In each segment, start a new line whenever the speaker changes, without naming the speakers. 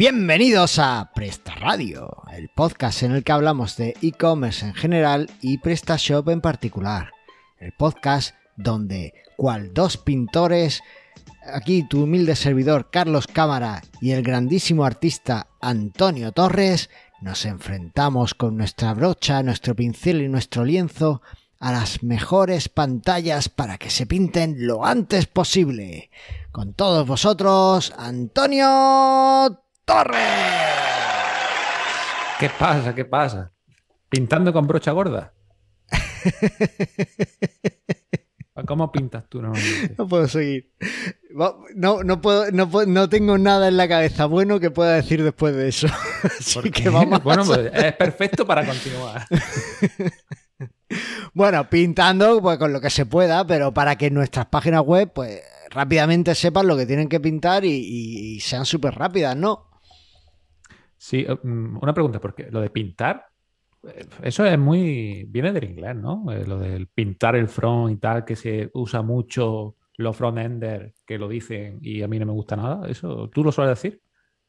Bienvenidos a Presta Radio, el podcast en el que hablamos de e-commerce en general y PrestaShop en particular. El podcast donde, cual dos pintores, aquí tu humilde servidor Carlos Cámara y el grandísimo artista Antonio Torres, nos enfrentamos con nuestra brocha, nuestro pincel y nuestro lienzo a las mejores pantallas para que se pinten lo antes posible. Con todos vosotros, Antonio Torres.
¿Qué pasa? ¿Qué pasa? ¿Pintando con brocha gorda? ¿Cómo pintas tú normalmente?
No puedo seguir. No, no, puedo, no, no, tengo nada en la cabeza bueno que pueda decir después de eso. Así que vamos
bueno, pues es perfecto para continuar.
bueno, pintando pues, con lo que se pueda, pero para que nuestras páginas web pues rápidamente sepan lo que tienen que pintar y, y sean súper rápidas, ¿no?
Sí, eh, mm, una pregunta, porque lo de pintar, eh, eso es muy. viene del inglés, ¿no? Eh, lo del pintar el front y tal, que se usa mucho los front-enders que lo dicen y a mí no me gusta nada. ¿Eso tú lo sueles decir?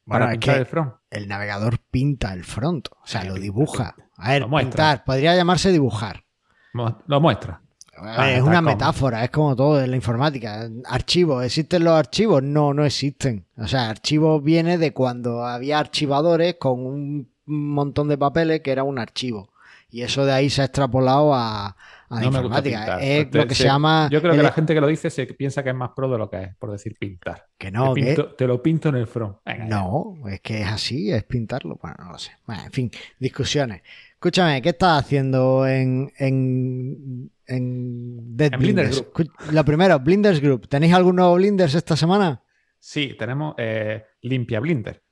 Para pintar el front. El navegador pinta el front, o sea, lo dibuja. A ver, pintar, podría llamarse dibujar.
Lo muestra.
Es una metáfora, es como todo en la informática. Archivos, ¿existen los archivos? No, no existen. O sea, archivos viene de cuando había archivadores con un montón de papeles que era un archivo. Y eso de ahí se ha extrapolado a, la informática. Es lo que se, llama.
Yo creo que la gente que lo dice se piensa que es más pro de lo que es, por decir pintar.
Que no,
te, lo pinto en el front.
no, es que es así, es pintarlo. Bueno, no lo sé. en fin, discusiones. Escúchame, ¿qué estás haciendo en, en, en Dead Blinders? Lo primero, Blinders Group. ¿Tenéis algún nuevo Blinders esta semana?
Sí, tenemos eh, Limpia Blinder.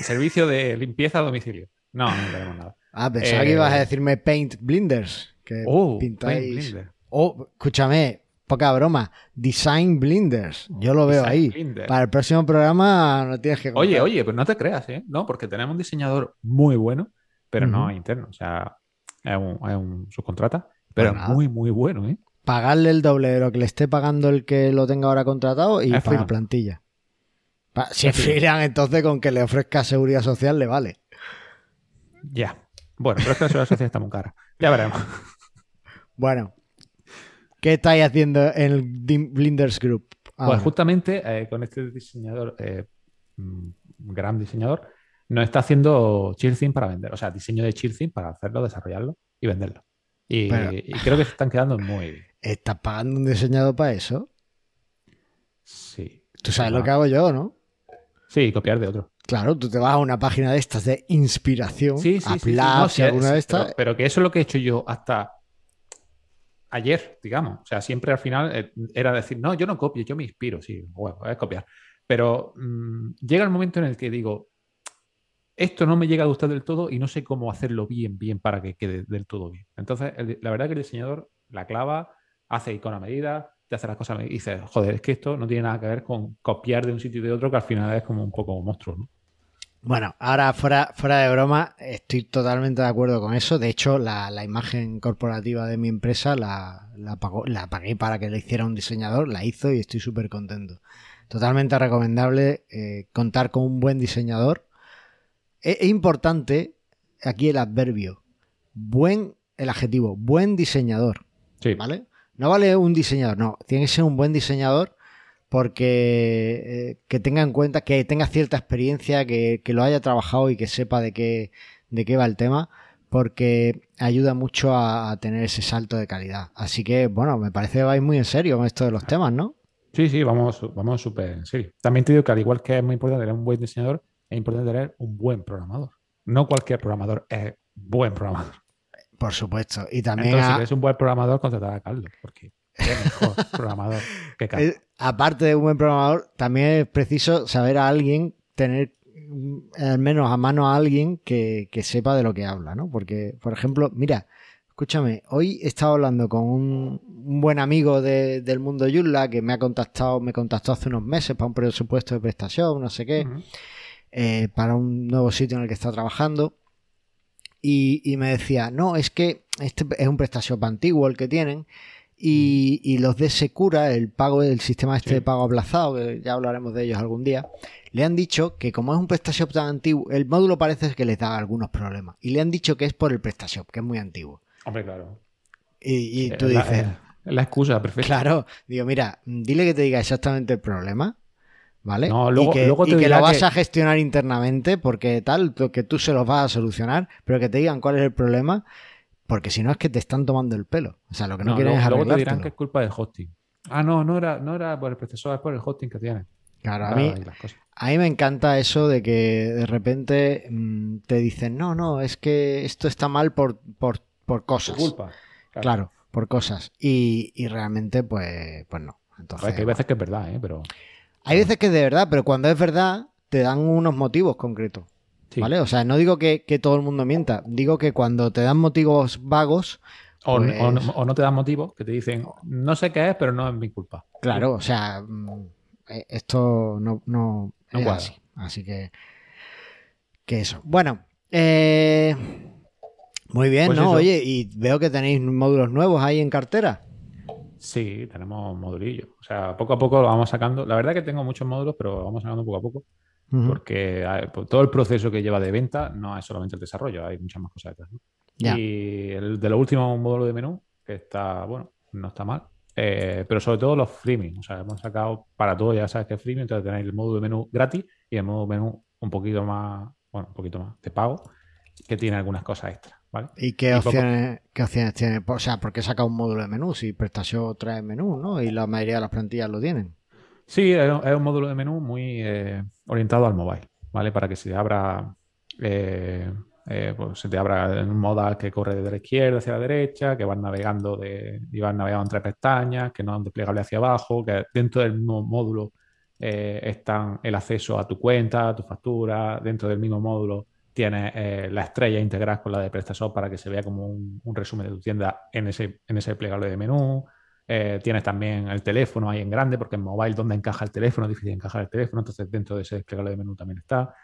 Servicio de limpieza a domicilio. No, no tenemos nada.
Ah, pensaba que ibas a eh, decirme Paint Blinders. Que
oh, pintáis.
Oh, escúchame, poca broma. Design Blinders. Yo lo veo ahí. Para el próximo programa no tienes que.
Oye, oye, pues no te creas, ¿eh? No, porque tenemos un diseñador muy bueno, pero no interno. O sea, es un, subcontrata, pero pues muy, muy bueno, ¿eh?
Pagarle el doble de lo que le esté pagando el que lo tenga ahora contratado y para la plantilla. Si es freelance, entonces con que le ofrezca seguridad social le vale.
Ya. Bueno, pero es que la seguridad social está muy cara. Ya veremos.
Bueno, ¿qué estáis haciendo en el Blinders Group?
Pues justamente eh, con este diseñador, eh, mm, gran diseñador, nos está haciendo Chilling para vender. O sea, diseño de Chilling para hacerlo, desarrollarlo y venderlo. Y, creo que se están quedando muy bien.
¿Estás pagando un diseñador para eso?
Sí.
Tú sabes lo que hago yo, ¿no?
Sí, copiar de otro.
Claro, tú te vas a una página de estas de inspiración, sí, sí, sí, alguna de estas.
Pero, que eso es lo que he hecho yo hasta ayer, digamos. O sea, siempre al final eh, era decir, no, yo no copio, yo me inspiro, sí, bueno, es copiar. Pero mm, llega el momento en el que digo, esto no me llega a gustar del todo y no sé cómo hacerlo bien, bien para que quede del todo bien. Entonces, la verdad que el diseñador la clava, hace icono a medida, te hace las cosas y dices, joder, es que esto no tiene nada que ver con copiar de un sitio y de otro, que al final es como un poco monstruo, ¿no?
Bueno, ahora fuera, fuera de broma, estoy totalmente de acuerdo con eso. De hecho, la, imagen corporativa de mi empresa la, la, la, pagué para que la hiciera un diseñador, la hizo y estoy súper contento. Totalmente recomendable eh, contar con un buen diseñador. Es, es, importante aquí el adverbio. Buen, el adjetivo, buen diseñador.
Sí.
¿Vale? No vale un diseñador, no. Tiene que ser un buen diseñador porque eh, que tenga en cuenta, que tenga cierta experiencia, que, lo haya trabajado y que sepa de qué, de qué va el tema, porque ayuda mucho a, tener ese salto de calidad. Así que, bueno, me parece que vais muy en serio con esto de los temas, ¿no?
Sí, sí, vamos, vamos súper en serio. También te digo que al igual que es muy importante tener un buen diseñador, es importante tener un buen programador. No cualquier programador es buen programador.
Por supuesto. Y también.
Entonces, si eres un buen programador, contratar a Carlos, porque es mejor programador que Carlos.
Aparte de un buen programador, también es preciso saber a alguien, tener mm, al menos a mano a alguien que, sepa de lo que habla, ¿no? Porque, por ejemplo, mira, escúchame, hoy he estado hablando con un, buen amigo del mundo Joomla que me ha contactado, me contactó hace unos meses para un presupuesto de prestación, no sé qué, eh, para un nuevo sitio en el que está trabajando y, me decía, no, es que este es un PrestaShop antiguo el que tienen y, los de Secura, el pago, el sistema este de pago aplazado, que ya hablaremos de ellos algún día, le han dicho que como es un PrestaShop tan antiguo, el módulo parece que les da algunos problemas. Y le han dicho que es por el PrestaShop, que es muy antiguo.
Hombre, claro.
Y, tú dices...
La, excusa perfecta.
Claro, digo, mira, dile que te diga exactamente el problema. ¿Vale?
luego,
y que,
luego
y que lo vas a gestionar internamente porque tal, que tú se los vas a solucionar, pero que te digan cuál es el problema, porque si no es que te están tomando el pelo. O sea, lo que no, quieren es
Luego te dirán que es culpa del hosting. Ah, no, no era, no era por el procesador, es por el hosting que tiene.
Claro, a mí, a mí me encanta eso de que de repente mm, te dicen, no, no, es que esto está mal por, por, por cosas.
culpa.
Claro. por cosas. Y, y, realmente, pues, pues no. Entonces,
hay veces que es verdad, ¿eh? Pero...
Hay veces que es de verdad, pero cuando es verdad, te dan unos motivos concretos. ¿Vale? O sea, no digo que, que, todo el mundo mienta, digo que cuando te dan motivos vagos.
O, o, no, pues o, no, te dan motivos, que te dicen, no sé qué es, pero no es mi culpa.
Claro, o sea, mm, eh, esto no, no, es así. Así que, que eso. Bueno, eh, muy bien, pues ¿no? Oye, y veo que tenéis módulos nuevos ahí en cartera.
Sí, tenemos modulillos. O sea, poco a poco lo vamos sacando. La verdad que tengo muchos módulos, pero vamos sacando poco a poco. Porque pues, todo el proceso que lleva de venta no es solamente el desarrollo, hay muchas más cosas detrás. Y el de los últimos módulos de menú, que está, bueno, no está mal. Eh, pero sobre todo los freemium. O sea, hemos sacado para todo, ya sabes que es freemium, entonces tenéis el módulo de menú gratis y el módulo de menú un poquito más, bueno, un poquito más de pago, que tiene algunas cosas extras. ¿Vale?
¿Y qué, opciones, qué opciones tiene? O sea, ¿por qué saca un módulo de menú? Si PrestaShop trae menú, ¿no? Y la mayoría de las plantillas lo tienen.
Sí, es un módulo de menú muy eh, orientado al mobile, ¿vale? Para que se abra eh, eh, pues se te abra en un modal que corre desde la izquierda hacia la derecha, que vas navegando de, y vas navegando entre pestañas, que no es desplegable hacia abajo, que dentro del mismo módulo están el acceso a tu cuenta, a tu factura, dentro del mismo módulo tienes eh, la estrella integral con la de PrestaShop para que se vea como un, resumen de tu tienda en ese, en ese plegable de menú. tienes también el teléfono ahí en grande, porque en mobile donde encaja el teléfono, es difícil encajar el teléfono, entonces dentro de ese desplegable de menú también está.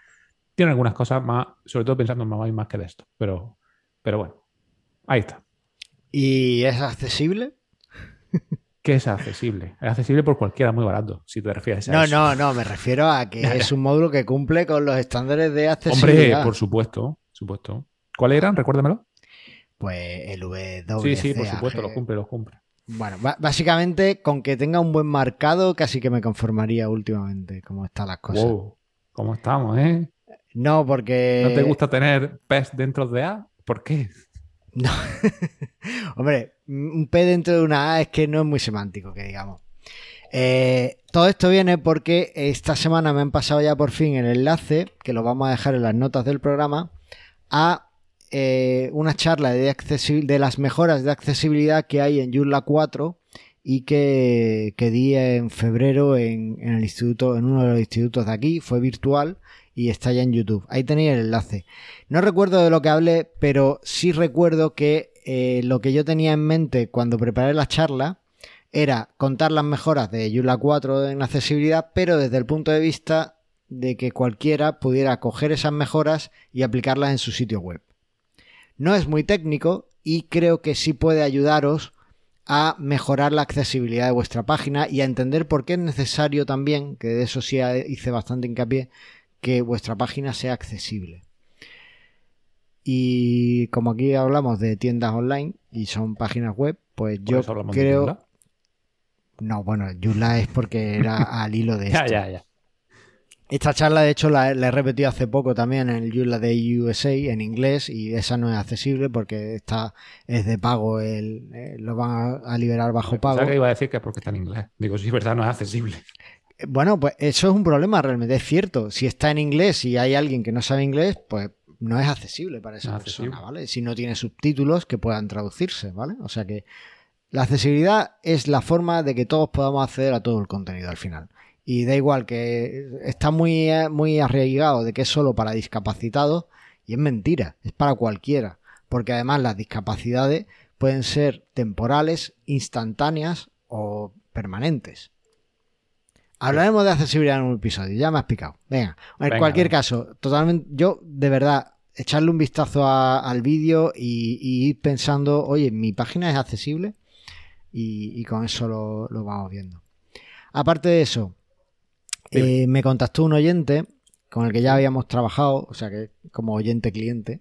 Tiene algunas cosas más, sobre todo pensando en y más que de esto. Pero, pero bueno, ahí está.
¿Y es accesible?
¿Qué es accesible? Es accesible por cualquiera muy barato, si te refieres a
no,
eso.
No, no, no, me refiero a que es un módulo que cumple con los estándares de accesibilidad.
Hombre, por supuesto, supuesto. ¿Cuáles eran? Recuérdamelo.
Pues el W.
Sí, sí, por supuesto, lo cumple, lo cumple.
Bueno, básicamente con que tenga un buen marcado casi que me conformaría últimamente, como están las cosas. Wow,
¿cómo estamos, eh?
No, porque.
¿No te gusta tener pez dentro de A? ¿Por qué?
No. Hombre, un P dentro de una A es que no es muy semántico, que digamos. Eh, todo esto viene porque esta semana me han pasado ya por fin el enlace, que lo vamos a dejar en las notas del programa, a eh, una charla de, de, las mejoras de accesibilidad que hay en Joomla 4 y que, que di en febrero en, en, el instituto, en uno de los institutos de aquí, fue virtual y está ya en YouTube. Ahí tenéis el enlace. No recuerdo de lo que hablé, pero sí recuerdo que eh, lo que yo tenía en mente cuando preparé la charla era contar las mejoras de Yula 4 en accesibilidad, pero desde el punto de vista de que cualquiera pudiera coger esas mejoras y aplicarlas en su sitio web. No es muy técnico y creo que sí puede ayudaros a mejorar la accesibilidad de vuestra página y a entender por qué es necesario también, que de eso sí hice bastante hincapié, que vuestra página sea accesible. Y como aquí hablamos de tiendas online y son páginas web, pues yo creo. No, bueno, Joomla es porque era al hilo de esto.
ya, ya, ya.
Esta charla, de hecho, la, he repetido hace poco también en el Joomla de USA en inglés y esa no es accesible porque esta es de pago, el, eh, lo van a, liberar bajo pago.
que iba a decir que es porque está en inglés. Digo, sí, es verdad, no es accesible.
Bueno, pues eso es un problema realmente, es cierto. Si está en inglés y hay alguien que no sabe inglés, pues no es accesible para esa persona, ¿vale? Si no tiene subtítulos que puedan traducirse, ¿vale? O sea que la accesibilidad es la forma de que todos podamos acceder a todo el contenido al final. Y da igual que está muy, muy arraigado de que es solo para discapacitados y es mentira, es para cualquiera. Porque además las discapacidades pueden ser temporales, instantáneas o permanentes. Hablaremos de accesibilidad en un episodio, ya me has picado. Venga, en cualquier caso, totalmente, yo de verdad, echarle un vistazo al vídeo y, ir pensando, oye, mi página es accesible. y, con eso lo, vamos viendo. Aparte de eso, eh, me contactó un oyente con el que ya habíamos trabajado, o sea que como oyente cliente,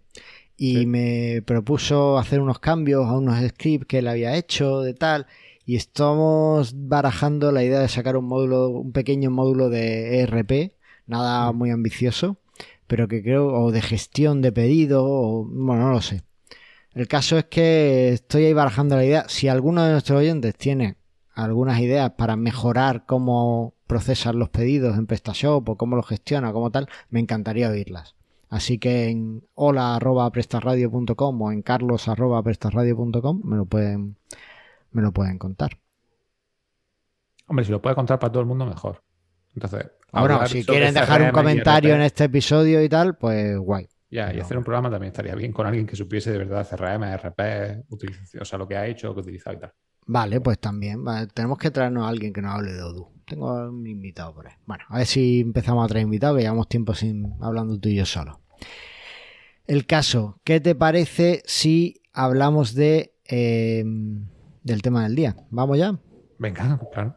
y me propuso hacer unos cambios a unos scripts que él había hecho de tal y estamos barajando la idea de sacar un módulo un pequeño módulo de ERP nada muy ambicioso pero que creo o de gestión de pedido o bueno no lo sé. El caso es que estoy ahí barajando la idea. Si alguno de nuestros oyentes tiene algunas ideas para mejorar cómo procesan los pedidos en PrestaShop o cómo los gestiona como tal me encantaría oírlas. Así que en hola.prestarradio.com o en carlos.prestarradio.com me lo pueden me lo pueden contar.
Hombre, si lo puede contar para todo el mundo, mejor. Entonces,
ahora si quieren dejar un comentario en este episodio y tal, pues guay.
Ya, y hacer un programa también estaría bien con alguien que supiese de verdad CRM, RP, o sea, lo que ha hecho, lo que ha utilizado y tal.
Vale, pues también. tenemos que traernos a alguien que nos hable de Odoo. Tengo un invitado por ahí. Bueno, a ver si empezamos a traer invitados, que llevamos tiempo sin hablando tú y yo solo. El caso, ¿qué te parece si hablamos de em, del tema del día? ¿Vamos ya?
Venga, claro.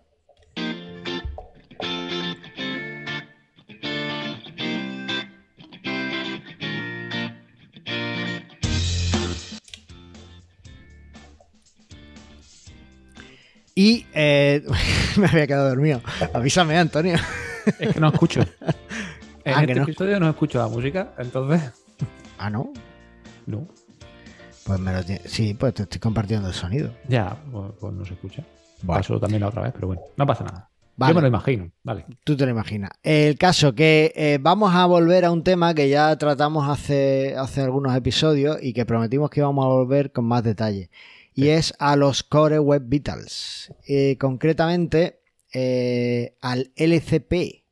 Y eh, me había quedado dormido. Avísame, Antonio.
Es que no escucho. En ah, este no episodio no escucho la música, entonces.
Ah, ¿no?
No.
Pues me lo Sí, pues te estoy compartiendo el sonido.
Ya, pues, pues no se escucha. Pasó también la otra vez, pero bueno, no pasa nada. Yo me lo imagino. Vale.
Tú te lo imaginas. El caso que eh, vamos a volver a un tema que ya tratamos hace, hace algunos episodios y que prometimos que íbamos a volver con más detalle y es a los Core Web Vitals. Eh, concretamente eh, al LCP.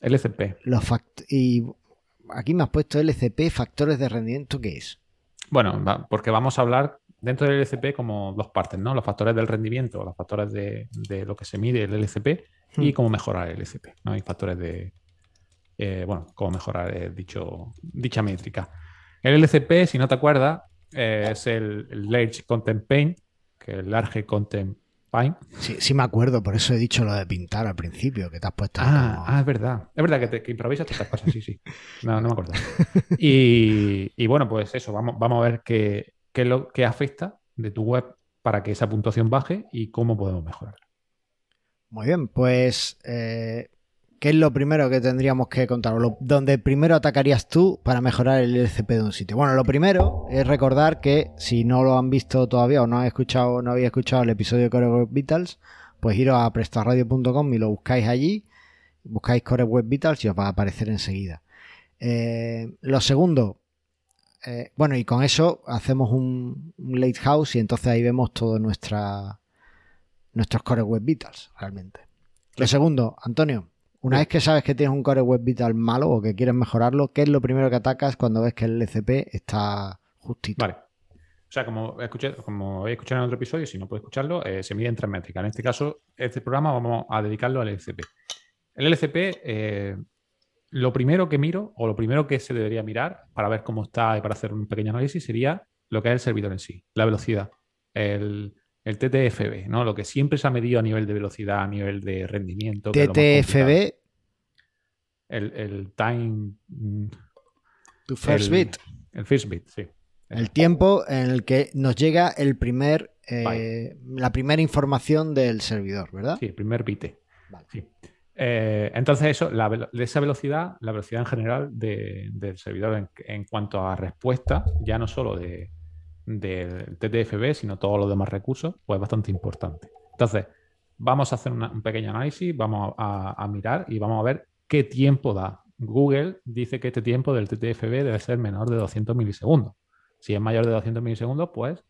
LCP.
Los y aquí me has puesto LCP, factores de rendimiento, ¿qué es?
Bueno, porque vamos a hablar dentro del LCP como dos partes, ¿no? Los factores del rendimiento, los factores de, lo que se mide el LCP y hmm. cómo mejorar el LCP, ¿no? Hay factores de, eh, bueno, cómo mejorar dicho, dicha métrica. El LCP, si no te acuerdas, eh, es el, Large Content Paint, que es el Large Content
Sí, sí me acuerdo, por eso he dicho lo de pintar al principio, que te has puesto.
Ah, ah es verdad. Es verdad que, te, que improvisas estas cosas, sí, sí. No, no me acuerdo. Y, bueno, pues eso, vamos, vamos a ver qué, qué, lo, qué afecta de tu web para que esa puntuación baje y cómo podemos mejorar.
Muy bien, pues eh, ¿Qué es lo primero que tendríamos que contar? Lo, donde primero atacarías tú para mejorar el LCP de un sitio. Bueno, lo primero es recordar que si no lo han visto todavía o no habéis escuchado, no había escuchado el episodio de Core Web Vitals, pues iros a prestarradio.com y lo buscáis allí, buscáis Core Web Vitals y os va a aparecer enseguida. Eh, lo segundo, eh, bueno, y con eso hacemos un, late house y entonces ahí vemos todos nuestra, nuestros Core Web Vitals, realmente. Lo segundo, Antonio, una vez que sabes que tienes un core web vital malo o que quieres mejorarlo, ¿qué es lo primero que atacas cuando ves que el LCP está justito?
Vale. O sea, como, escuché, como he escuchado en otro episodio, si no puedes escucharlo, eh, se mide en tres métricas. En este caso, este programa vamos a dedicarlo al LCP. El LCP, eh, lo primero que miro, o lo primero que se debería mirar para ver cómo está y para hacer un pequeño análisis, sería lo que es el servidor en sí, la velocidad, el, el TTFB, ¿no? Lo que siempre se ha medido a nivel de velocidad, a nivel de rendimiento.
TTFB.
El, el time.
Mm, tu first bit.
El first bit, sí.
El tiempo en el que nos llega el primer, eh, la primera información del servidor, ¿verdad?
Sí, el primer bit. Eh, entonces, eso, de esa velocidad, la velocidad en general del servidor en, cuanto a respuesta, ya no solo de, del TTFB, sino todos los demás recursos, pues es bastante importante. Entonces, vamos a hacer un pequeño análisis, vamos a, mirar y vamos a ver qué tiempo da. Google dice que este tiempo del TTFB debe ser menor de 200 milisegundos. Si es mayor de 200 milisegundos, pues,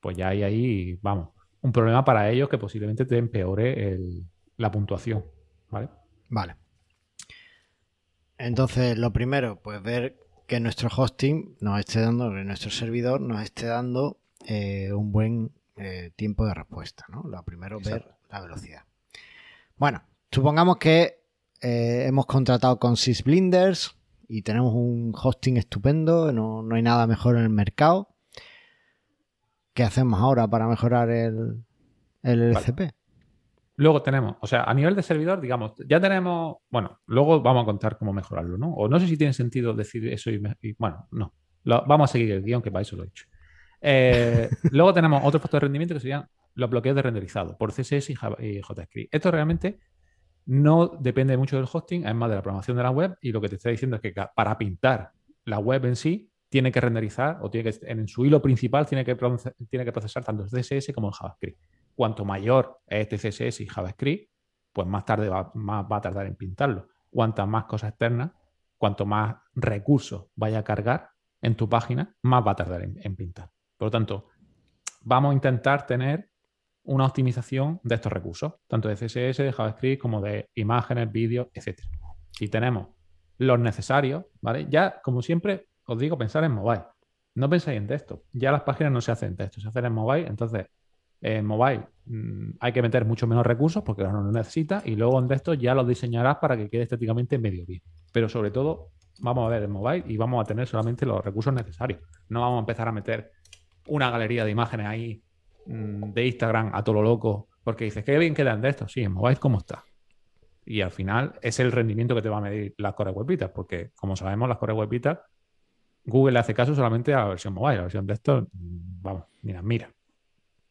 pues ya hay ahí, vamos, un problema para ellos que posiblemente te empeore la puntuación. ¿Vale?
Vale. Entonces, lo primero, pues ver que nuestro hosting nos esté dando, que nuestro servidor nos esté dando eh, un buen eh, tiempo de respuesta. ¿no? Lo primero, ver la velocidad. Bueno, supongamos que eh, hemos contratado con SysBlinders y tenemos un hosting estupendo, no, no, hay nada mejor en el mercado. ¿Qué hacemos ahora para mejorar el, el LCP.
Luego tenemos, o sea, a nivel de servidor, digamos, ya tenemos, bueno, luego vamos a contar cómo mejorarlo, ¿no? O no sé si tiene sentido decir eso y, bueno, no. vamos a seguir el guion, que para eso lo he hecho. Eh, luego tenemos otro factor de rendimiento que serían los bloqueos de renderizado por CSS y, JavaScript. Esto realmente no depende mucho del hosting, es más de la programación de la web y lo que te está diciendo es que para pintar la web en sí tiene que renderizar o tiene que en su hilo principal tiene que procesar tanto el CSS como el JavaScript. Cuanto mayor es este CSS y JavaScript, pues más tarde va, más va a tardar en pintarlo. Cuantas más cosas externas, cuanto más recursos vaya a cargar en tu página, más va a tardar en pintar. Por lo tanto, vamos a intentar tener una optimización de estos recursos, tanto de CSS, de JavaScript, como de imágenes, vídeos, etc. Si tenemos los necesarios, ¿vale? Ya, como siempre, os digo, pensar en mobile. No pensáis en texto. Ya las páginas no se hacen en texto, se hacen en mobile. Entonces, en mobile mm, hay que meter mucho menos recursos porque no lo necesita y luego en texto ya los diseñarás para que quede estéticamente medio bien. Pero sobre todo, vamos a ver en mobile y vamos a tener solamente los recursos necesarios. No vamos a empezar a meter una galería de imágenes ahí mm, de Instagram a todo lo loco, porque dices, qué bien quedan de esto. Sí, en mobile, ¿cómo está? Y al final es el rendimiento que te va a medir las Core Webitas, porque como sabemos, las Core Webitas, Google le hace caso solamente a la versión mobile, la versión de esto, mm, vamos, mira, mira.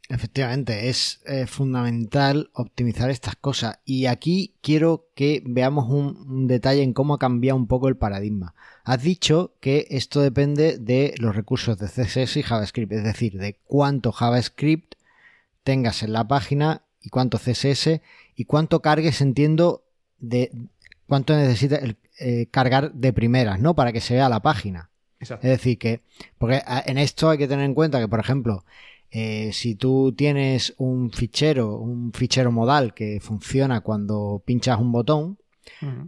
Efectivamente, es eh, fundamental optimizar estas cosas. Y aquí quiero que veamos un, detalle en cómo ha cambiado un poco el paradigma. Has dicho que esto depende de los recursos de CSS y JavaScript, es decir, de cuánto JavaScript tengas en la página y cuánto CSS y cuánto cargues, entiendo, de cuánto necesitas eh, cargar de primeras, ¿no? Para que se vea la página. Es decir, que, porque ah, en esto hay que tener en cuenta que, por ejemplo, eh, si tú tienes un fichero, un fichero modal que funciona cuando pinchas un botón,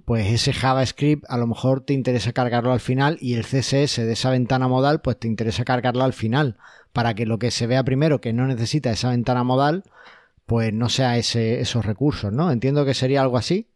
pues ese JavaScript a lo mejor te interesa cargarlo al final y el CSS de esa ventana modal pues te interesa cargarlo al final para que lo que se vea primero que no necesita esa ventana modal pues no sea ese, esos recursos, ¿no? Entiendo que sería algo así.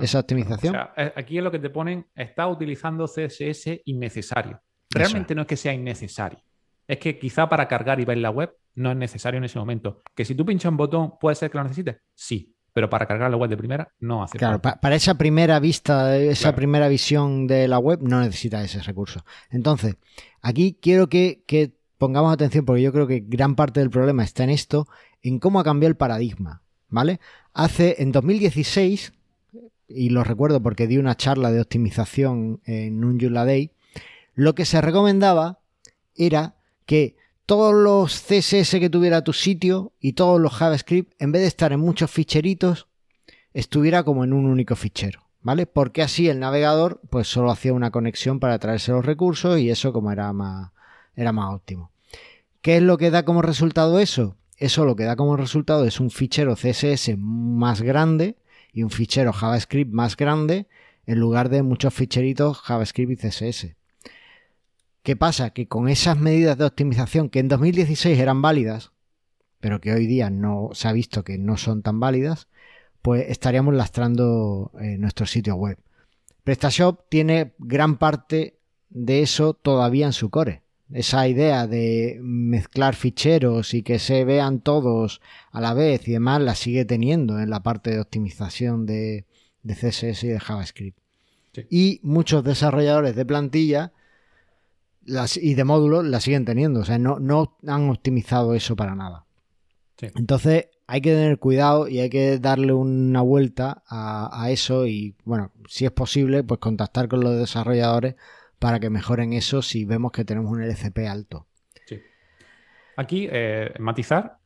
esa optimización.
Eh, aquí es lo que te ponen, está utilizando CSS innecesario. Realmente no es que sea innecesario. Es que quizá para cargar y ver la web no es necesario en ese momento. Que si tú pinchas un botón, ¿puede ser que lo necesites? Sí, pero para cargar la web de primera no hace
claro, para esa primera vista, esa primera visión de la web no necesita ese recurso. Entonces, aquí quiero que, pongamos atención porque yo creo que gran parte del problema está en esto, en cómo ha cambiado el paradigma, ¿vale? Hace, en 2016, y lo recuerdo porque di una charla de optimización en un Day, lo que se recomendaba era que todos los CSS que tuviera tu sitio y todos los JavaScript, en vez de estar en muchos ficheritos, estuviera como en un único fichero, ¿vale? Porque así el navegador pues solo hacía una conexión para traerse los recursos y eso como era más, era más óptimo. ¿Qué es lo que da como resultado eso? Eso lo que da como resultado es un fichero CSS más grande y un fichero JavaScript más grande en lugar de muchos ficheritos JavaScript y CSS. ¿Qué pasa? Que con esas medidas de optimización que en 2016 eran válidas, pero que hoy día no se ha visto que no son tan válidas, pues estaríamos lastrando eh, nuestro sitio web. PrestaShop tiene gran parte de eso todavía en su core. Esa idea de mezclar ficheros y que se vean todos a la vez y demás la sigue teniendo en la parte de optimización de, CSS y de JavaScript. Y muchos desarrolladores de plantilla y de módulos la siguen teniendo. O sea, no, no han optimizado eso para nada. Entonces hay que tener cuidado y hay que darle una vuelta a, eso y, bueno, si es posible, pues contactar con los desarrolladores para que mejoren eso si vemos que tenemos un LCP alto. Sí.
Aquí, eh, matizar,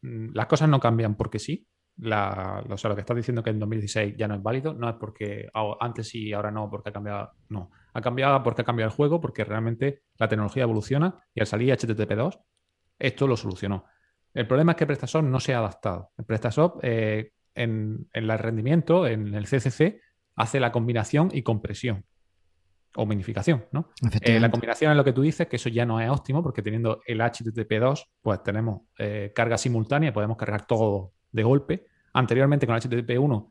las cosas no cambian porque sí. La, o sea, lo que estás diciendo que en 2016 ya no es válido, no es porque antes sí ahora no, porque ha cambiado. No, ha cambiado porque ha cambiado el juego, porque realmente la tecnología evoluciona y al salir HTTP2, esto lo solucionó. El problema es que PrestaShop no se ha adaptado. El PrestaShop eh, en, el rendimiento, en el CCC, hace la combinación y compresión o minificación, ¿no? Eh, la combinación es lo que tú dices, que eso ya no es óptimo, porque teniendo el HTTP2, pues tenemos eh, carga simultánea podemos cargar todo de golpe. Anteriormente con el HTTP1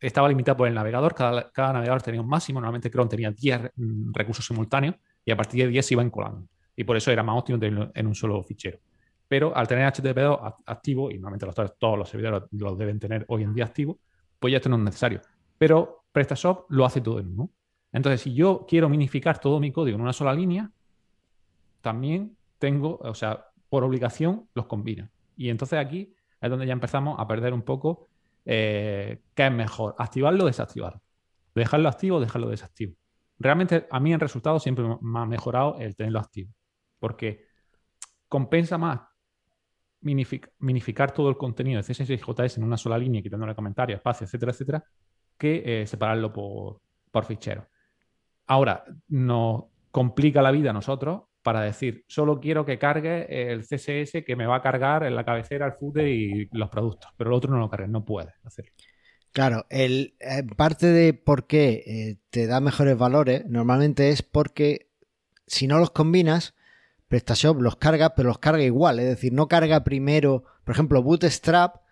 estaba limitado por el navegador, cada, navegador tenía un máximo, normalmente Chrome tenía 10 mm, recursos simultáneos y a partir de 10 se iban colando. Y por eso era más óptimo tenerlo en un solo fichero. pero al tener HTTP2 activo, y normalmente los, todos los servidores los deben tener hoy en día activo, pues ya esto no es necesario. Pero PrestaShop lo hace todo en uno. Entonces, si yo quiero minificar todo mi código en una sola línea, también tengo, o sea, por obligación los combina. Y entonces aquí es donde ya empezamos a perder un poco eh, qué es mejor, activarlo o desactivarlo. Dejarlo activo o dejarlo desactivo. Realmente a mí en resultado siempre me ha mejorado el tenerlo activo, porque compensa más minificar todo el contenido de CSS y JS en una sola línea, quitándole comentarios, espacio, etcétera, etcétera, que eh, separarlo por, por fichero. Ahora, nos complica la vida a nosotros para decir, solo quiero que cargue el CSS que me va a cargar en la cabecera, el footer y los productos, pero el otro no lo cargue, no puede hacerlo.
Claro, el, eh, parte de por qué eh, te da mejores valores normalmente es porque si no los combinas, PrestaShop los carga, pero los carga igual, es decir, no carga primero, por ejemplo, Bootstrap,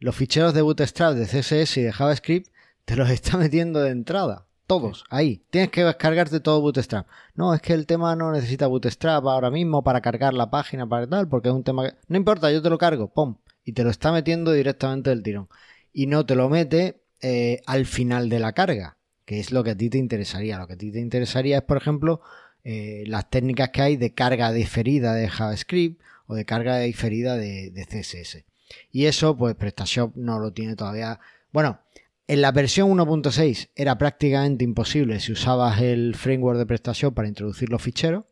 los ficheros de Bootstrap de CSS y de JavaScript te los está metiendo de entrada. Todos, ahí. Tienes que descargarte todo Bootstrap. No, es que el tema no necesita Bootstrap ahora mismo para cargar la página, para tal, porque es un tema que... No importa, yo te lo cargo, pum. Y te lo está metiendo directamente del tirón. Y no te lo mete eh, al final de la carga, que es lo que a ti te interesaría. Lo que a ti te interesaría es, por ejemplo, eh, las técnicas que hay de carga diferida de JavaScript o de carga diferida de, de CSS. Y eso, pues PrestaShop no lo tiene todavía. Bueno, en la versión 1.6 era prácticamente imposible si usabas el framework de PrestaShop para introducir los ficheros.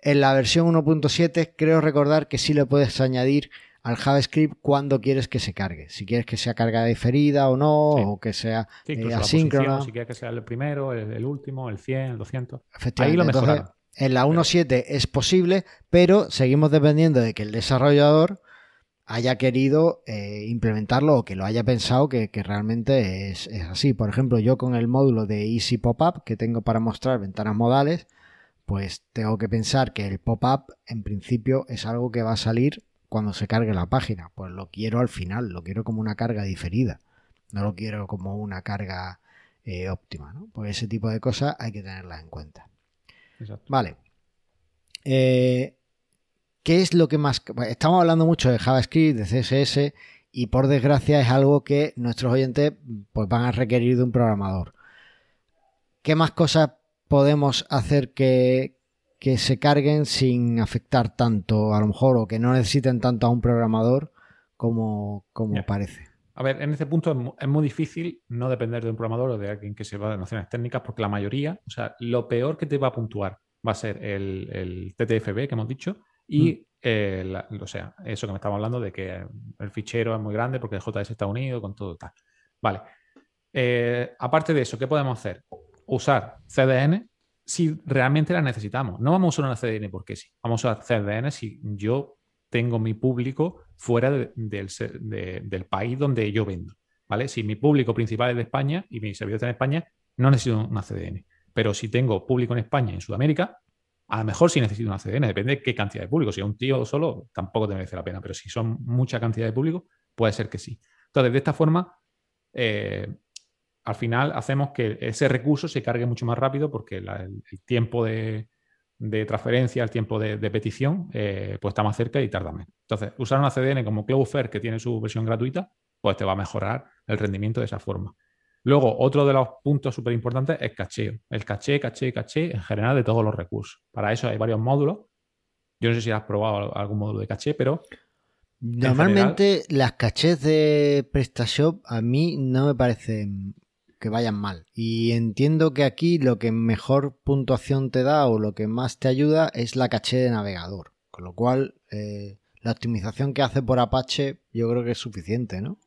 En la versión 1.7 creo recordar que sí le puedes añadir al JavaScript cuando quieres que se cargue. Si quieres que sea carga diferida o no, o que sea
eh, asíncrona. Si quieres que sea el primero, el, último, el 100, el 200. Ahí lo mejoraron.
en la 1.7 es posible, pero seguimos dependiendo de que el desarrollador haya querido eh, implementarlo o que lo haya pensado que, realmente es, así. Por ejemplo, yo con el módulo de Easy Pop-up que tengo para mostrar ventanas modales, pues tengo que pensar que el pop-up en principio es algo que va a salir cuando se cargue la página. Pues lo quiero al final, lo quiero como una carga diferida, no lo quiero como una carga eh, óptima. ¿no? Pues ese tipo de cosas hay que tenerlas en cuenta. Vale. Eh, ¿Qué es lo que más... Estamos hablando mucho de JavaScript, de CSS, y por desgracia es algo que nuestros oyentes pues, van a requerir de un programador. ¿Qué más cosas podemos hacer que, se carguen sin afectar tanto, a lo mejor, o que no necesiten tanto a un programador como, como parece?
A ver, en ese punto es muy, difícil no depender de un programador o de alguien que sepa de nociones técnicas, porque la mayoría, o sea, lo peor que te va a puntuar va a ser el, el TTFB que hemos dicho, y, eh, o sea, eso que me estamos hablando de que el fichero es muy grande porque el JS está unido con todo tal. Vale. Eh, aparte de eso, ¿qué podemos hacer? Usar CDN si realmente la necesitamos. No vamos a usar una CDN porque sí. Vamos a usar CDN si yo tengo mi público fuera del país donde yo vendo. ¿Vale? Si mi público principal es de España y mi servidor está en España, no necesito una CDN. Pero si tengo público en España y en Sudamérica, a lo mejor sí necesito una CDN, depende de qué cantidad de público. Si es un tío solo, tampoco te merece la pena, pero si son mucha cantidad de público, puede ser que sí. Entonces, de esta forma, eh, al final hacemos que ese recurso se cargue mucho más rápido porque el, tiempo de, transferencia, el tiempo de, petición, eh, pues está más cerca y tarda menos. Entonces, usar una CDN como Cloudflare, que tiene su versión gratuita, pues te va a mejorar el rendimiento de esa forma. Luego, otro de los puntos súper importantes es cacheo. El caché, caché, caché en general de todos los recursos. Para eso hay varios módulos. Yo no sé si has probado algún módulo de caché, pero.
Normalmente las cachés de PrestaShop a mí no me parecen que vayan mal. Y entiendo que aquí lo que mejor puntuación te da o lo que más te ayuda es la caché de navegador. Con lo cual, eh, la optimización que hace por Apache yo creo que es suficiente, ¿no?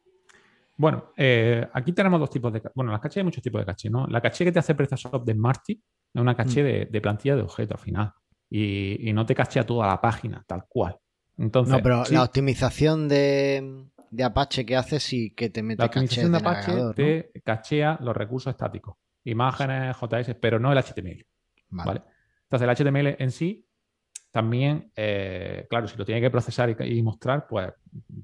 Bueno, eh, aquí tenemos dos tipos de... Bueno, las caché hay muchos tipos de caché, ¿no? La caché que te hace PrestaShop de Smarty es una caché mm. de, plantilla de objeto al final. Y, no te cachea toda la página, tal cual. Entonces,
no, pero la optimización de, Apache que hace sí que te mete
La optimización de, Apache te cachea los recursos estáticos, imágenes, JS, pero no el HTML. ¿vale? Entonces el HTML en sí también, eh, claro, si lo tiene que procesar y, mostrar, pues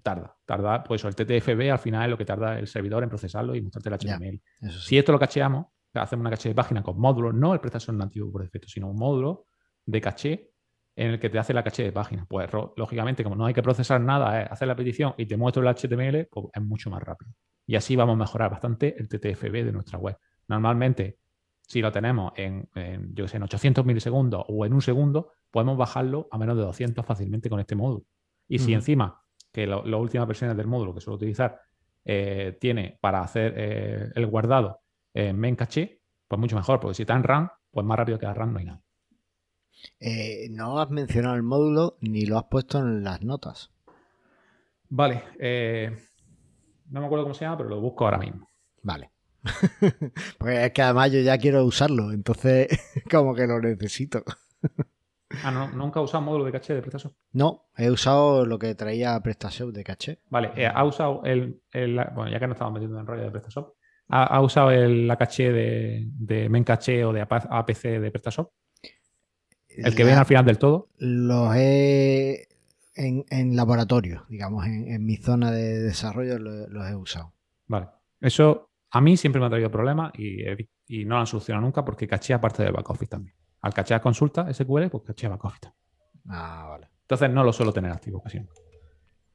tarda. Tarda, pues el TTFB al final es lo que tarda el servidor en procesarlo y mostrarte el HTML. Si esto lo cacheamos, hacemos una caché de página con módulos, no el procesador nativo por defecto, sino un módulo de caché, en el que te hace la caché de páginas. Pues lógicamente, como no hay que procesar nada, es hacer la petición y te muestro el HTML, pues es mucho más rápido. Y así vamos a mejorar bastante el TTFB de nuestra web. Normalmente, si lo tenemos en, yo sé, en 800 milisegundos o en un segundo, podemos bajarlo a menos de 200 fácilmente con este módulo. Y si encima, que las últimas versiones del módulo que suelo utilizar, eh, tiene para hacer eh, el guardado en main caché, pues mucho mejor, porque si está en RAM, pues más rápido que la RAM no hay nada.
Eh, no has mencionado el módulo ni lo has puesto en las notas.
Vale, no me acuerdo cómo se llama, pero lo busco ahora mismo.
Vale. Porque es que además yo ya quiero usarlo, entonces como que lo necesito.
Ah, no, ¿nunca has usado módulo de caché de PrestaShop?
No, he usado lo que traía PrestaShop de caché.
Vale, eh, ¿ha usado el, Bueno, ya que no estamos metiendo en rollo de PrestaShop, ¿ha, usado el, la caché de, de Mencaché o de APC de PrestaShop? ¿El que ven al final del todo?
Los he... En, laboratorio, digamos, en, mi zona de desarrollo los he usado.
Vale. Eso a mí siempre me ha traído problemas y, y no lo han solucionado nunca porque caché aparte del back office también. Al cachear consulta SQL, pues cachea back office.
Ah, vale.
Entonces no lo suelo tener activo casi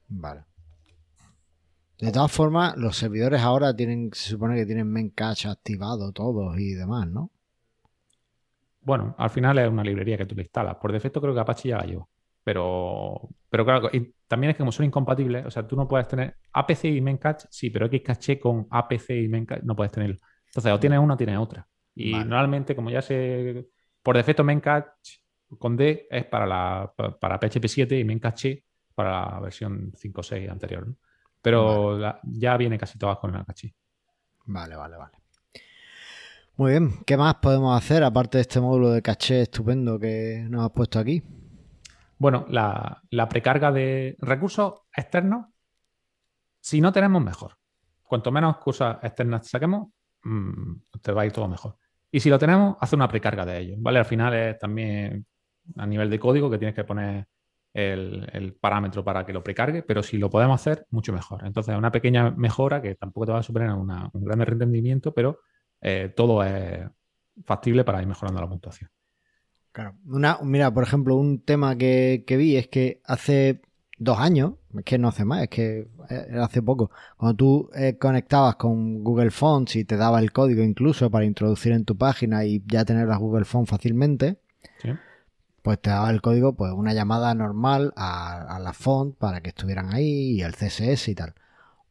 Vale. De todas formas, los servidores ahora tienen, se supone que tienen Memcache activado todos y demás, ¿no?
Bueno, al final es una librería que tú le instalas. Por defecto creo que Apache ya la lleva. Pero, pero claro, y también es que como son incompatibles, o sea, tú no puedes tener APC y Memcache, sí, pero Xcache con APC y Memcache no puedes tenerlo. Entonces, o tienes una o tienes otra. Y normalmente, como ya se por defecto, Memcache con D es para, la, para PHP 7 y Memcache para la versión 5.6 anterior. Pero ya viene casi todas con el caché.
Vale, vale, vale. Muy bien, ¿qué más podemos hacer aparte de este módulo de caché estupendo que nos has puesto aquí?
Bueno, la, precarga de recursos externos, si no tenemos, mejor. Cuanto menos cosas externas saquemos, mm, te va a ir todo mejor. Y si lo tenemos, hace una precarga de ello, ¿vale? Al final es también a nivel de código que tienes que poner el, parámetro para que lo precargue, pero si lo podemos hacer, mucho mejor. Entonces, una pequeña mejora que tampoco te va a suponer un gran rendimiento, pero eh, todo es factible para ir mejorando la puntuación.
Claro. Una, mira, por ejemplo, un tema que, que vi es que hace dos años, es que no hace más, es que hace poco, cuando tú eh, conectabas con Google Fonts y te daba el código incluso para introducir en tu página y ya tener las Google Fonts fácilmente, pues te daba el código, pues una llamada normal a, la font para que estuvieran ahí y el CSS y tal.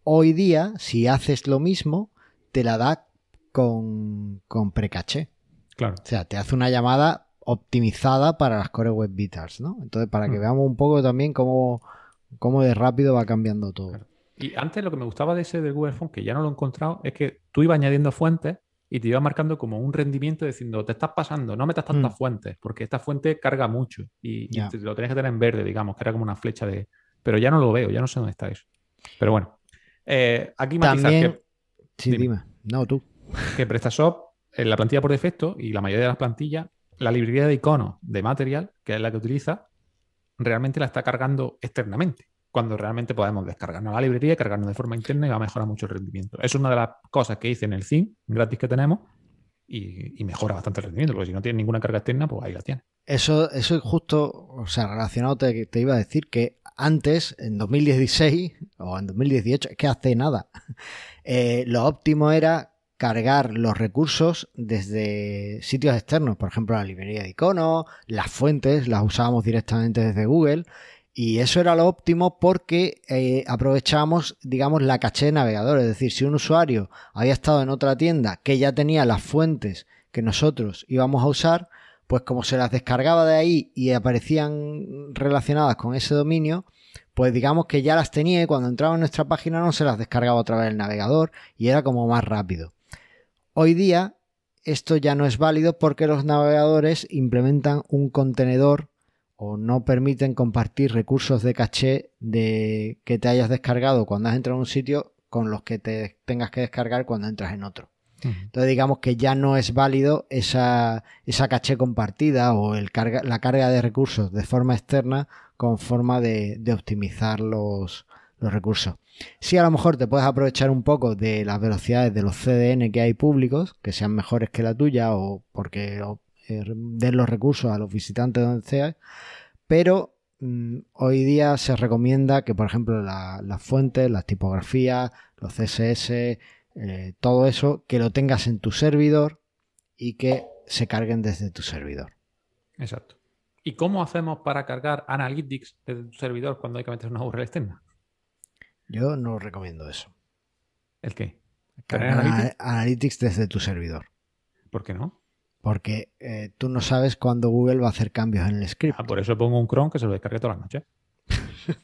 Hoy día, si haces lo mismo, te la da con, con precaché.
Claro.
O sea, te hace una llamada optimizada para las Core Web Vitals, ¿no? Entonces, para que mm. veamos un poco también cómo, cómo de rápido va cambiando todo.
Y antes lo que me gustaba de ese de Google Phone, que ya no lo he encontrado, es que tú ibas añadiendo fuentes y te iba marcando como un rendimiento diciendo, te estás pasando, no metas tantas mm. fuentes, porque esta fuente carga mucho y, lo tenías que tener en verde, digamos, que era como una flecha de... Pero ya no lo veo, ya no sé dónde está eso. Pero bueno, eh, aquí
matizar También... que... Sí, dime. No, tú.
Que PrestaShop, en la plantilla por defecto y la mayoría de las plantillas la librería de iconos de Material, que es la que utiliza, realmente la está cargando externamente, cuando realmente podemos descargarnos la librería cargarnos de forma interna y va a mejorar mucho el rendimiento. Es una de las cosas que hice en el Zin gratis que tenemos y, mejora bastante el rendimiento, porque si no tiene ninguna carga externa, pues ahí la tiene.
Eso, eso es justo, o sea, relacionado te, te iba a decir que antes, en 2016 o en 2018, es que hace nada, eh, lo óptimo era cargar los recursos desde sitios externos, por ejemplo la librería de iconos, las fuentes las usábamos directamente desde Google y eso era lo óptimo porque eh, aprovechábamos, digamos, la caché de navegador, es decir, si un usuario había estado en otra tienda que ya tenía las fuentes que nosotros íbamos a usar, pues como se las descargaba de ahí y aparecían relacionadas con ese dominio, pues digamos que ya las tenía y cuando entraba en nuestra página no se las descargaba otra vez el navegador y era como más rápido. Hoy día esto ya no es válido porque los navegadores implementan un contenedor o no permiten compartir recursos de caché de que te hayas descargado cuando has entrado en un sitio con los que te tengas que descargar cuando entras en otro. Entonces digamos que ya no es válido esa, esa caché compartida o el carga, la carga de recursos de forma externa con forma de, de optimizar los, los recursos. Sí, a lo mejor te puedes aprovechar un poco de las velocidades de los CDN que hay públicos, que sean mejores que la tuya o porque eh, den los recursos a los visitantes donde sea, pero mm, hoy día se recomienda que, por ejemplo, las fuentes, las tipografías, los CSS, eh, todo eso, que lo tengas en tu servidor y que se carguen desde tu servidor.
Exacto. ¿Y cómo hacemos para cargar Analytics desde tu servidor cuando hay que meter una URL externa?
Yo no recomiendo eso.
¿El qué?
Cargar Analytics? desde tu servidor.
¿Por qué no?
Porque eh, tú no sabes cuándo Google va a hacer cambios en el script.
Ah, por eso pongo un Chrome que se lo descargue todas las noches.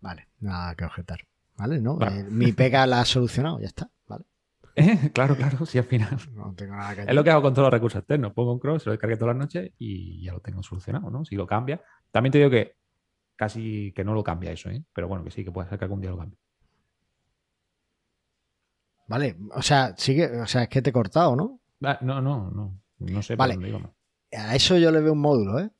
vale, nada que objetar. ¿Vale? ¿No? Eh, mi pega la ha solucionado, ya está. ¿Vale?
claro, claro, sí, al final.
No tengo nada que
Es lo que hago con todos los recursos externos. Pongo un Chrome, se lo descargue todas las noches y ya lo tengo solucionado, ¿no? Si lo cambia. También te digo que casi que no lo cambia eso, ¿eh? Pero bueno, que sí, que puede ser que algún día lo cambie.
Vale, o sea, sigue, o sea, es que te he cortado, ¿no?
Ah, no, no, no. No sé
vale. A eso yo le veo un módulo, ¿eh?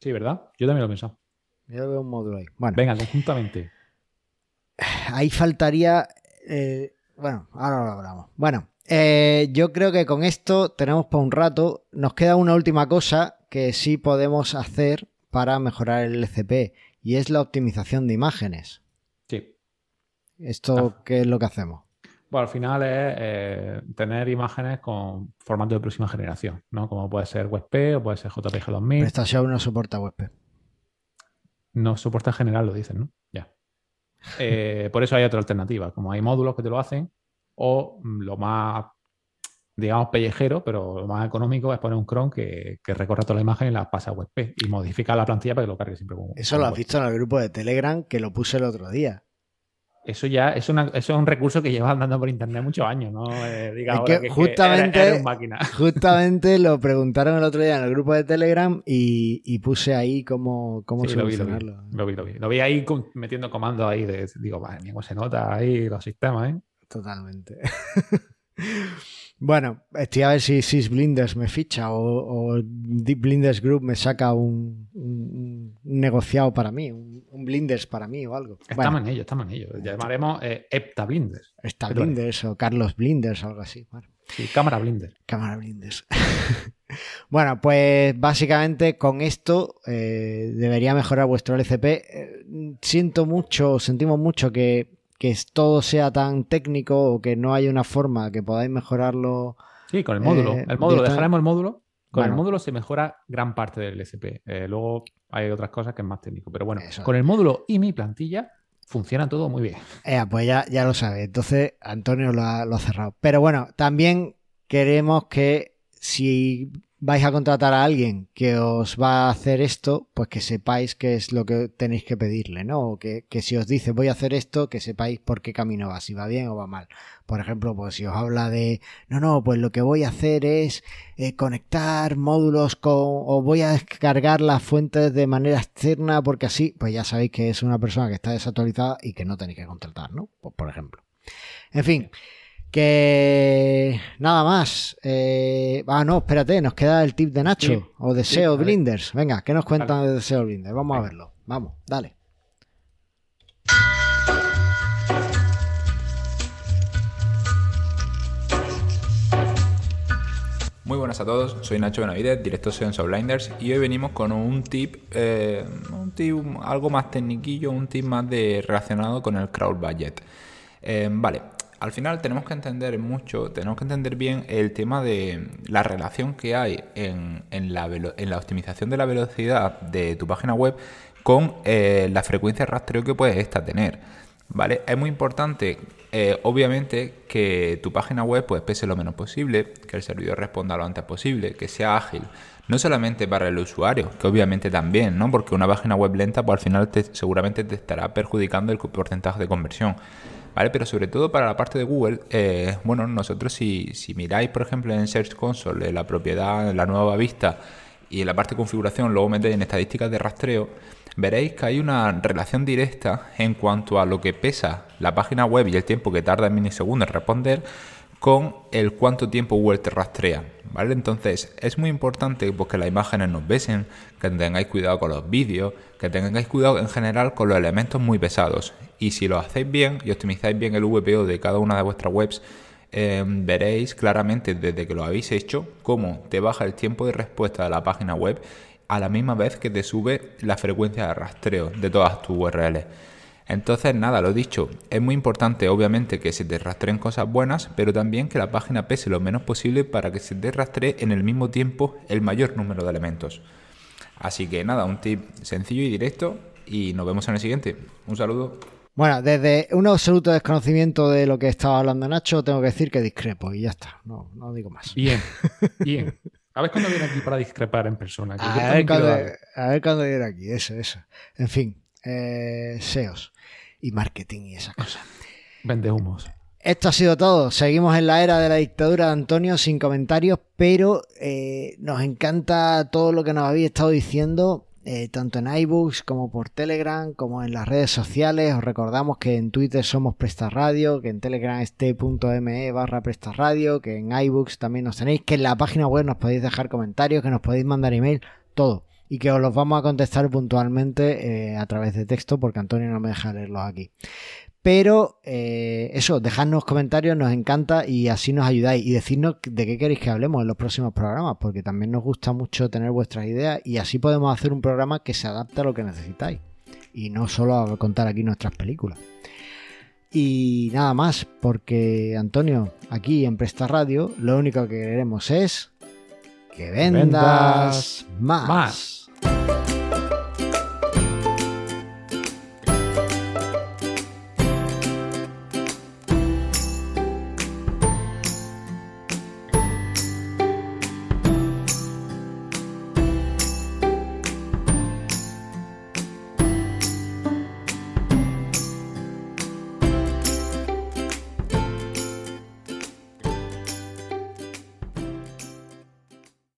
Sí, ¿verdad? Yo también lo he pensado.
Yo le veo un módulo ahí. Bueno.
Venga, conjuntamente.
Ahí faltaría. Eh, bueno, ahora lo hablamos. Bueno, eh, yo creo que con esto tenemos para un rato. Nos queda una última cosa que sí podemos hacer para mejorar el LCP y es la optimización de imágenes.
Sí.
¿Esto ah. qué es lo que hacemos?
Bueno, al final es eh, tener imágenes con formato de próxima generación, ¿no? Como puede ser WebP o puede ser JPG 2000.
PrestaShop no soporta WebP.
No soporta en general, lo dicen, ¿no? Ya. Eh, por eso hay otra alternativa. Como hay módulos que te lo hacen, o mm, lo más, digamos, pellejero, pero lo más económico es poner un cron que, que recorra toda la imagen y la pasa a WebP y modifica la plantilla para que lo cargue siempre como.
Eso lo has visto en el grupo de Telegram que lo puse el otro día.
Eso ya es, una, es un recurso que lleva andando por internet muchos años, ¿no? Eh,
que, justamente, justamente lo preguntaron el otro día en el grupo de Telegram y, puse ahí cómo, cómo solucionarlo.
Lo vi, lo vi, lo vi. ahí metiendo comandos ahí de, digo, vale, cómo se nota ahí los sistemas, ¿eh?
Totalmente. Bueno, estoy a ver si SysBlinders me ficha o, Deep Blinders Group me saca un, negociado para mí, un, Blinders para mí o algo.
Estamos en ello, estamos en ello. Llamaremos eh, Epta Blinders.
Epta Blinders o Carlos Blinders o algo así.
Sí, Cámara Blinders.
Cámara Blinders. bueno, pues básicamente con esto eh, debería mejorar vuestro LCP. Eh, siento mucho, sentimos mucho que que todo sea tan técnico o que no haya una forma que podáis mejorarlo.
Sí, con el módulo. Eh, el módulo, dejaremos el módulo. Con el módulo se mejora gran parte del SP. Eh, luego hay otras cosas que es más técnico. Pero bueno, con el módulo y mi plantilla funciona todo muy bien.
Eh, pues ya, ya lo sabe. Entonces, Antonio lo ha, lo ha cerrado. Pero bueno, también queremos que si vais a contratar a alguien que os va a hacer esto, pues que sepáis qué es lo que tenéis que pedirle, ¿no? O que, si os dice voy a hacer esto, que sepáis por qué camino va, si va bien o va mal. Por ejemplo, pues si os habla de, no, no, pues lo que voy a hacer es eh, conectar módulos con, o voy a descargar las fuentes de manera externa, porque así, pues ya sabéis que es una persona que está desactualizada y que no tenéis que contratar, ¿no? Pues, por ejemplo. En fin. Que nada más. Eh, ah, no, espérate, nos queda el tip de Nacho o de SEO Blinders. Venga, ¿qué nos cuentan de SEO Blinders? Vamos a verlo. Vamos, dale.
Muy buenas a todos, soy Nacho Benavides, director SEO en Blinders y hoy venimos con un tip, eh, un tip algo más tecniquillo, un tip más de relacionado con el crowd budget. Eh, vale, al final tenemos que entender mucho, tenemos que entender bien el tema de la relación que hay en, la, optimización de la velocidad de tu página web con eh, la frecuencia de rastreo que puedes esta tener. ¿Vale? Es muy importante, eh, obviamente, que tu página web pues, pese lo menos posible, que el servidor responda lo antes posible, que sea ágil. No solamente para el usuario, que obviamente también, ¿no? Porque una página web lenta, pues al final seguramente te estará perjudicando el porcentaje de conversión. ¿Vale? Pero sobre todo para la parte de Google, eh, bueno, nosotros si, si, miráis, por ejemplo, en Search Console, la propiedad, la nueva vista y en la parte de configuración, luego metéis en estadísticas de rastreo, veréis que hay una relación directa en cuanto a lo que pesa la página web y el tiempo que tarda en milisegundos en responder con el cuánto tiempo Google te rastrea. ¿Vale? Entonces es muy importante pues, que las imágenes nos besen, que tengáis cuidado con los vídeos, que tengáis cuidado en general con los elementos muy pesados. Y si lo hacéis bien y optimizáis bien el VPO de cada una de vuestras webs, em, veréis claramente desde que lo habéis hecho cómo te baja el tiempo de respuesta de la página web a la misma vez que te sube la frecuencia de rastreo de todas tus URLs. Entonces, nada, lo dicho, es muy importante obviamente que se te rastreen cosas buenas, pero también que la página pese lo menos posible para que se te rastree en el mismo tiempo el mayor número de elementos. Así que nada, un tip sencillo y directo y nos vemos en el siguiente. Un saludo.
Bueno, desde un absoluto desconocimiento de lo que estaba hablando Nacho, tengo que decir que discrepo y ya está, no, no digo más.
Bien, bien. A ver cuándo viene aquí para discrepar en persona.
A ver, cuando, a ver cuándo viene aquí, eso, eso. En fin, eh, SEOs y marketing y esas cosas.
Vende humos.
Esto ha sido todo. Seguimos en la era de la dictadura de Antonio sin comentarios, pero eh, nos encanta todo lo que nos habéis estado diciendo, eh, tanto en iBooks como por Telegram, como en las redes sociales. Os recordamos que en Twitter somos Presta Radio, que en Telegram es t.me barra Presta Radio, que en iBooks también nos tenéis, que en la página web nos podéis dejar comentarios, que nos podéis mandar email, todo. Y que os los vamos a contestar puntualmente eh, a través de texto, porque Antonio no me deja leerlos aquí. Pero eh, eso, dejadnos comentarios, nos encanta y así nos ayudáis. Y decirnos de qué queréis que hablemos en los próximos programas, porque también nos gusta mucho tener vuestras ideas y así podemos hacer un programa que se adapte a lo que necesitáis. Y no solo a contar aquí nuestras películas. Y nada más, porque Antonio, aquí en Presta Radio, lo único que queremos es que vendas,
Vendas
más.
más. Thank you.